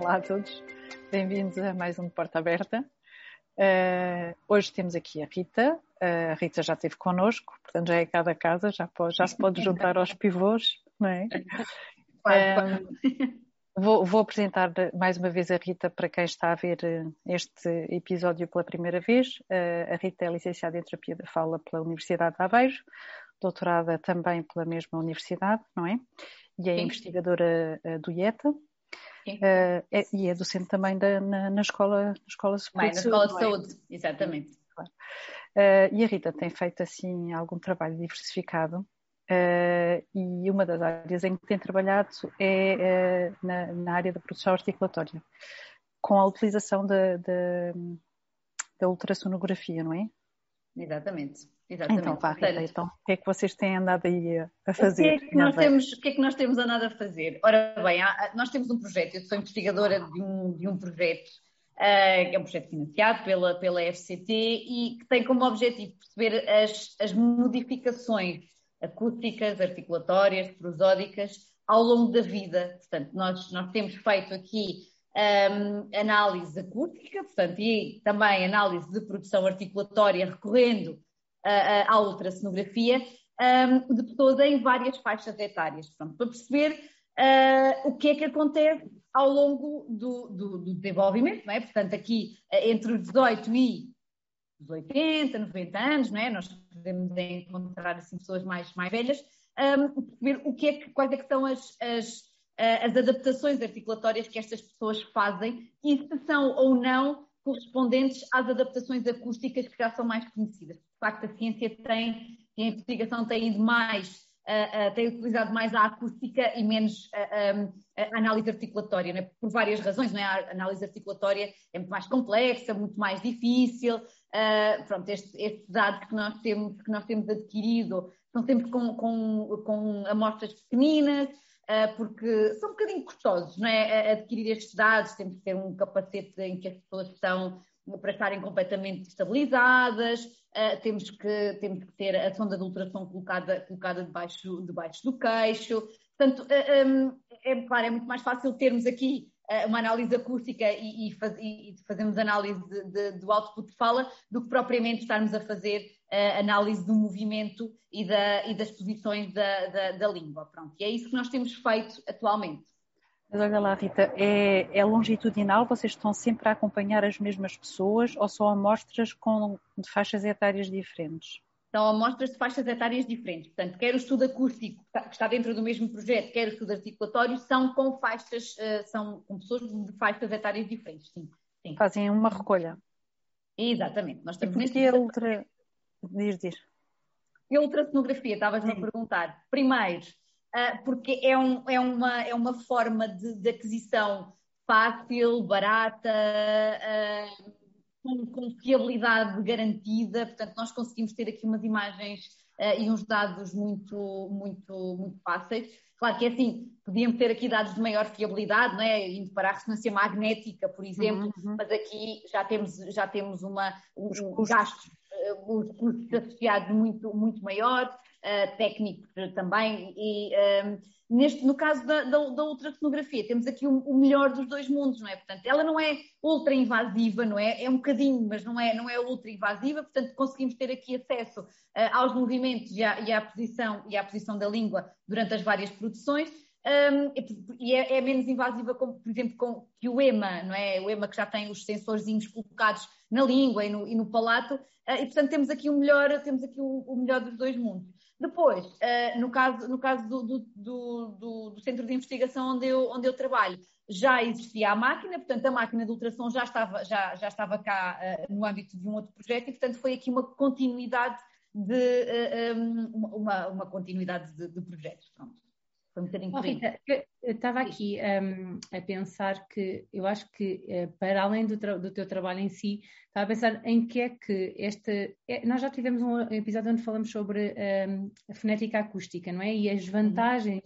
Olá a todos, bem-vindos a mais um Porta Aberta. Uh, hoje temos aqui a Rita. Uh, a Rita já esteve connosco, portanto já é cada casa, já, pode, já se pode juntar aos pivôs, não é? Uh, vou, vou, apresentar mais uma vez a Rita para quem está a ver este episódio pela primeira vez. a Rita é licenciada em Terapia da Fala pela Universidade de Aveiro, doutorada também pela mesma universidade, não é? E é Sim. investigadora do IETA, Uh, é, e é docente também da, na, na, escola, na escola de saúde. na escola de é? saúde, exatamente. Claro. Uh, e a Rita tem feito assim algum trabalho diversificado uh, e uma das áreas em que tem trabalhado é na, na, área da produção articulatória, com a utilização da, da, da ultrassonografia, não é? Exatamente. Exatamente. Então, vá, Rita, então, o que é que vocês têm andado aí a fazer? O que, é que nós temos, o que é que nós temos andado a fazer? Ora bem, há, nós temos um projeto, eu sou investigadora de um, de um projeto, uh, que é um projeto financiado pela, pela FCT e que tem como objetivo perceber as, as modificações acústicas, articulatórias, prosódicas ao longo da vida. Portanto, nós, nós temos feito aqui um, análise acústica, portanto, e também análise de produção articulatória recorrendo à ultrassonografia um, de pessoas em várias faixas etárias, pronto, para perceber uh, o que é que acontece ao longo do, do, do desenvolvimento, não é? Portanto, aqui uh, entre os 18 e os 80, 90 anos, não é? Nós podemos encontrar assim, pessoas mais, mais velhas, um, ver o que é que, quais é que são as, as, uh, as adaptações articulatórias que estas pessoas fazem e se são ou não correspondentes às adaptações acústicas que já são mais conhecidas. De facto, a ciência tem, a investigação tem ido mais, uh, uh, tem utilizado mais a acústica e menos uh, a análise articulatória, né? por várias razões. Não é? A análise articulatória é muito mais complexa, muito mais difícil. pronto, estes, estes, dados que nós temos, que nós temos adquirido são sempre com, com, com amostras pequeninas, porque são um bocadinho custosos, não é? Adquirir estes dados, temos que ter um capacete em que as pessoas estão para estarem completamente estabilizadas, uh, temos, que, temos que ter a sonda de ultrassom colocada, colocada debaixo, debaixo do queixo. Portanto, uh, eh, um, é, claro, é muito mais fácil termos aqui uh, uma análise acústica e, e, faz, e fazermos análise de, de, do output de fala do que propriamente estarmos a fazer análise do movimento e, da, e das posições da, da, da língua. Pronto, e é isso que nós temos feito atualmente. Mas olha lá, Rita, é, é, longitudinal? Vocês estão sempre a acompanhar as mesmas pessoas ou são amostras com, de faixas etárias diferentes? São amostras de faixas etárias diferentes. Portanto, quer o estudo acústico, que está dentro do mesmo projeto, quer o estudo articulatório, são com faixas, eh, são com pessoas de faixas etárias diferentes, sim. sim. Fazem uma recolha. Exatamente. Nós estamos e neste a ultra... Diz, diz. E a ultrassonografia, estavas-me a perguntar. Primeiro, porque é, um, é, uma, é uma forma de, de aquisição fácil, barata, uh, com, com, fiabilidade garantida, portanto nós conseguimos ter aqui umas imagens uh, e uns dados muito, muito, muito fáceis. Claro que é assim, podíamos ter aqui dados de maior fiabilidade, não é? Indo para a ressonância magnética, por exemplo, uhum. uhum. mas aqui já temos, já temos uma, um, um gastos, os custos associados muito, muito maiores uh, técnicos também. E uh, neste, no caso da, da, da temos aqui o, o, melhor dos dois mundos, não é? Portanto, ela não é ultra invasiva, não é? É um bocadinho, mas não é, não é ultra invasiva, portanto, conseguimos ter aqui acesso uh, aos movimentos e à, e à, posição, e à posição da língua durante as várias produções. Um, e é, é, menos invasiva, como, por exemplo, com, que o EMA, não é? O EMA que já tem os sensorzinhos colocados na língua e no, e no palato, uh, e portanto temos aqui o melhor, temos aqui o, o melhor dos dois mundos. Depois, uh, no caso, no caso do, do, do, do, centro de investigação onde eu, onde eu trabalho, já existia a máquina, portanto a máquina de ultrassom já estava, já, já estava cá uh, no âmbito de um outro projeto e, portanto, foi aqui uma continuidade de, uh, um, uma, uma continuidade de, de projetos. Pronto. Foi um bocadinho oh, Rita, eu estava aqui um, a pensar que eu acho que, eh, para além do, do, teu trabalho em si, estava a pensar em que é que este. É, nós já tivemos um episódio onde falamos sobre um, a fonética acústica, não é? E as uhum. vantagens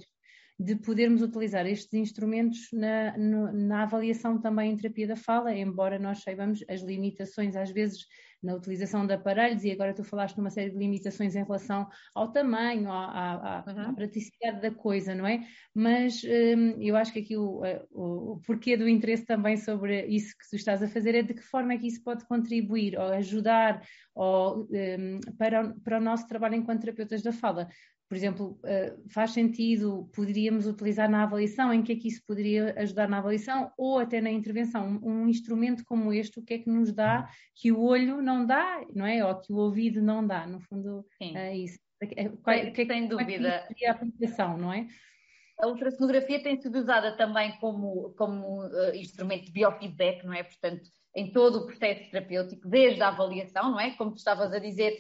de podermos utilizar estes instrumentos na, na avaliação também em terapia da fala, embora nós saibamos as limitações às vezes na utilização de aparelhos, e agora tu falaste numa série de limitações em relação ao tamanho, à, à, uhum. à praticidade da coisa, não é? Mas hum, eu acho que aqui o, o, o, porquê do interesse também sobre isso que tu estás a fazer é de que forma é que isso pode contribuir ou ajudar ou, um, para, para o nosso trabalho enquanto terapeutas da fala por exemplo, eh, faz sentido, poderíamos utilizar na avaliação, em que é que isso poderia ajudar na avaliação ou até na intervenção? Um, instrumento como este, o que é que nos dá que o olho não dá, não é? Ou que o ouvido não dá, no fundo Sim. é isso. É, qual, sem, que, sem dúvida. É a aplicação, não é? A ultrassonografia tem sido usada também como, como uh, instrumento de biofeedback, não é? Portanto, em todo o processo terapêutico, desde a avaliação, não é? Como tu estavas a dizer,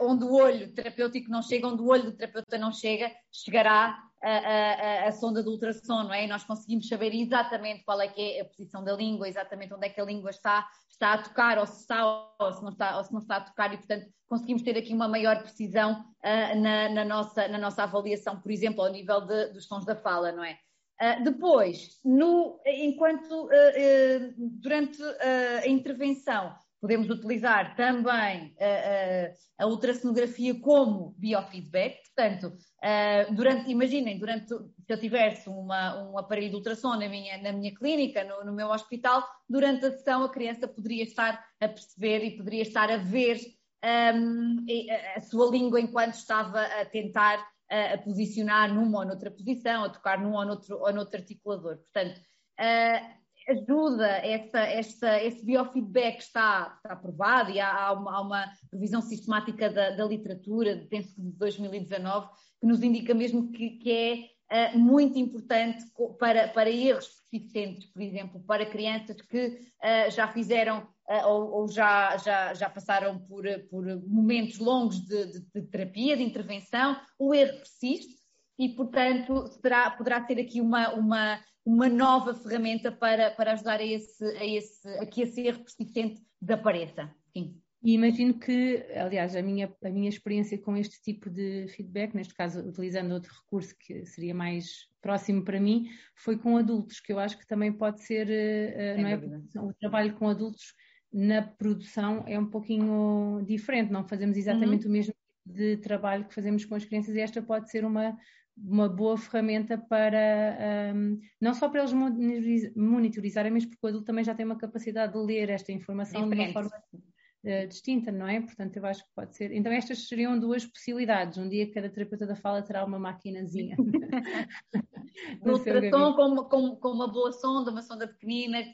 onde o olho terapêutico não chega, onde o olho do terapeuta não chega, chegará a, a, sonda do ultrassom, não é? E nós conseguimos saber exatamente qual é que é a posição da língua, exatamente onde é que a língua está, está a tocar, ou se está ou se não está, ou se não está a tocar, e portanto conseguimos ter aqui uma maior precisão uh, na, na, nossa, na nossa avaliação, por exemplo, ao nível de, dos sons da fala, não é? Uh, depois, no, enquanto uh, durante a intervenção, Podemos utilizar também a, ultrassonografia como biofeedback, portanto, uh, durante, imaginem, durante, se eu tivesse uma, um aparelho de ultrassom na minha, na minha clínica, no, no, meu hospital, durante a sessão a criança poderia estar a perceber e poderia estar a ver um, a, a sua língua enquanto estava a tentar a, posicionar numa ou noutra posição, a tocar num ou noutro, ou noutro articulador. Portanto, ajuda, essa, essa, esse biofeedback está, está aprovado e há, há, uma, há uma, revisão sistemática da, da, literatura, penso que de 2019, que nos indica mesmo que, que é uh, muito importante para, para erros persistentes, por exemplo, para crianças que uh, já fizeram uh, ou, ou, já, já, já passaram por, por momentos longos de, de, de terapia, de intervenção, o erro persiste e, portanto, será, poderá ser aqui uma, uma uma nova ferramenta para, para ajudar a, esse, a, esse, a que esse erro persistente desapareça. Sim. E imagino que, aliás, a minha, a minha experiência com este tipo de feedback, neste caso utilizando outro recurso que seria mais próximo para mim, foi com adultos, que eu acho que também pode ser, uh, não é? O trabalho com adultos na produção é um pouquinho diferente, não fazemos exatamente uhum. o mesmo tipo de trabalho que fazemos com as crianças e esta pode ser uma uma boa ferramenta para um, não só para eles monitorizarem, mas porque o adulto também já tem uma capacidade de ler esta informação Diferente. de uma forma uh, distinta, não é? Portanto, eu acho que pode ser. Então, estas seriam duas possibilidades. Um dia cada terapeuta da fala terá uma maquinazinha. no ultrassom com, com, com uma boa sonda, uma sonda pequenina,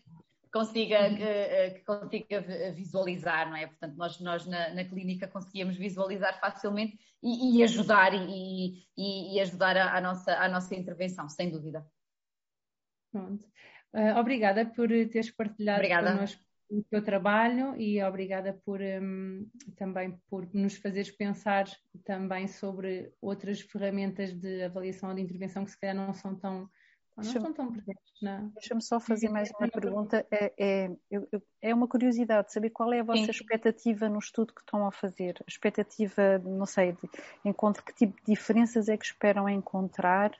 consiga, uhum. que, que, consiga visualizar, não é? Portanto, nós, nós na, na clínica conseguíamos visualizar facilmente e, e ajudar e, e, e ajudar a, a, nossa, a nossa intervenção, sem dúvida. Pronto. Uh, obrigada por teres partilhado obrigada. connosco o teu trabalho e obrigada por um, também por nos fazeres pensar também sobre outras ferramentas de avaliação ou de intervenção que se calhar não são tão não estão tão presentes, não. Deixa-me só fazer mais uma pergunta. É, é, é uma curiosidade saber qual é a vossa Sim. expectativa no estudo que estão a fazer. A expectativa, não sei, de, encontro que tipo de diferenças é que esperam encontrar?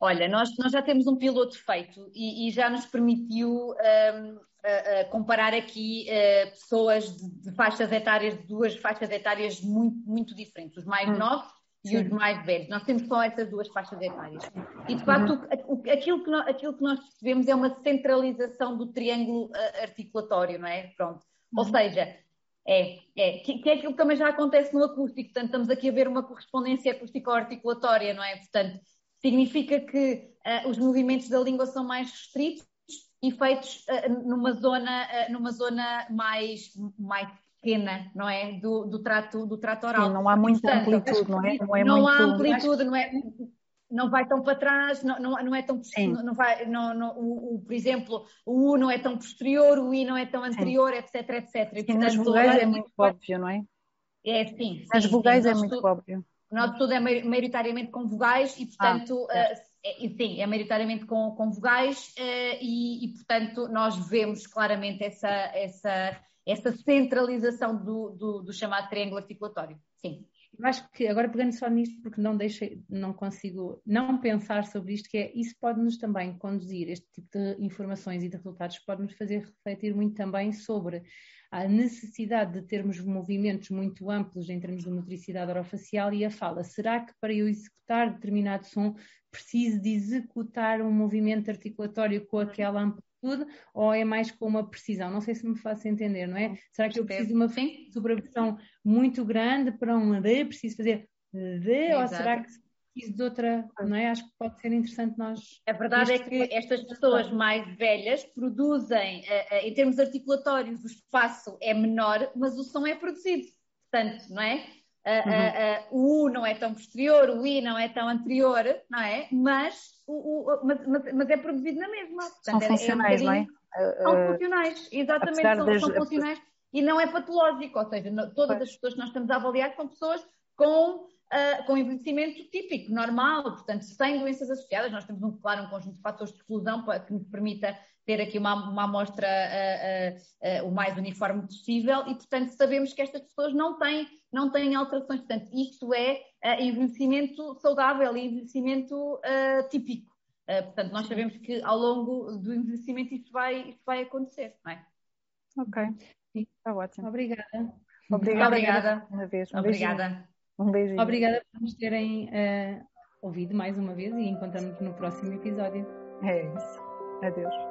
Olha, nós, nós já temos um piloto feito e, e já nos permitiu um, uh, uh, comparar aqui uh, pessoas de, de, faixas etárias, de duas faixas etárias muito, muito diferentes. Os mais hum. novos e os mais velhos. Nós temos só essas duas faixas etárias. E, de facto, uhum. aquilo, que nós, aquilo que nós percebemos é uma centralização do triângulo uh, articulatório, não é? Pronto. Uhum. Ou seja, é, é que, que, é aquilo que também já acontece no acústico. Portanto, estamos aqui a ver uma correspondência acústico-articulatória, não é? Portanto, significa que uh, os movimentos da língua são mais restritos e feitos uh, numa zona, uh, numa zona mais, mais pequena, não é? Do, do, trato, do trato oral. Sim, não há muita Portanto, amplitude, não é? Não, é não muito... há amplitude, não é? Não vai tão para trás, não, não, não é tão Sim. não vai, não, não, o, o, por exemplo, o U não é tão posterior, o I não é tão anterior, sim. etc, etc. E, portanto, nas vogais é muito óbvio, não é? É, sim. Nas sim, vogais sim. é muito óbvio. O nosso estudo é maioritariamente com vogais e, portanto, ah, é. É, sim, é maioritariamente com, com vogais uh, e, e, portanto, nós vemos claramente essa, essa essa centralização do, do, do chamado triângulo articulatório. Sim. Eu acho que, agora pegando só nisto, porque não deixei, não consigo não pensar sobre isto, que é isso pode-nos também conduzir, este tipo de informações e de resultados pode-nos fazer refletir muito também sobre a necessidade de termos movimentos muito amplos em termos de motricidade orofacial e a fala. Será que para eu executar determinado som preciso de executar um movimento articulatório com aquela amplitude ou é mais com uma precisão? Não sei se me faço entender, não é? Será que eu preciso de uma sobrepressão muito grande para um D? Preciso fazer D? Ou será que preciso de outra, não é? Acho que pode ser interessante nós. A verdade é que estas pessoas mais velhas produzem, eh, eh, em termos articulatórios, o espaço é menor, mas o som é produzido. Portanto, não é? Uhum. o U não é tão posterior, o I não é tão anterior, não é? Mas, o, o mas, mas, mas, é produzido na mesma. Portanto, são é, funcionais, é um não é? São funcionais, exatamente, são, das... são, funcionais e não é patológico, ou seja, todas as pessoas que nós estamos a avaliar são pessoas com uh, com envelhecimento típico, normal, portanto, sem doenças associadas. Nós temos, um, claro, um conjunto de fatores de exclusão para, que nos permita ter aqui uma, uma amostra uh, uh, o mais uniforme possível e, portanto, sabemos que estas pessoas não têm, não têm alterações. Portanto, isto é envelhecimento saudável e envelhecimento típico. portanto, nós sabemos que ao longo do envelhecimento isto vai, isto vai acontecer, não é? Ok, está ótimo. Obrigada. Obrigada. Obrigada. Uma vez. Um Obrigada. Beijinho. Um beijinho. Obrigada por nos terem uh, ouvido mais uma vez e encontramos no próximo episódio. É isso. Adeus.